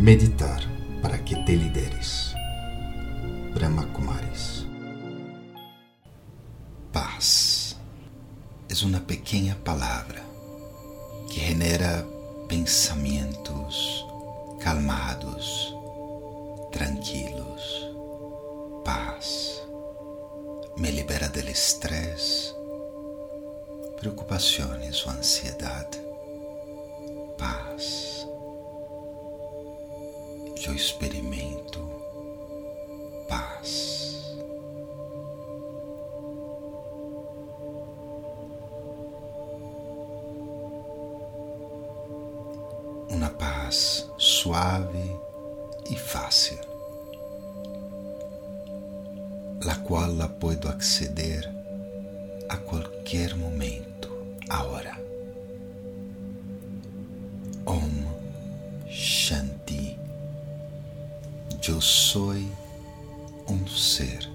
Meditar para que te lideres. Brahma Kumaris. Paz é uma pequena palavra que genera pensamentos calmados, tranquilos. Paz me libera do estresse, preocupações ou ansiedade. Paz eu experimento paz. Uma paz suave e fácil, la qual la puedo acceder a qualquer momento, agora. Om Eu sou um ser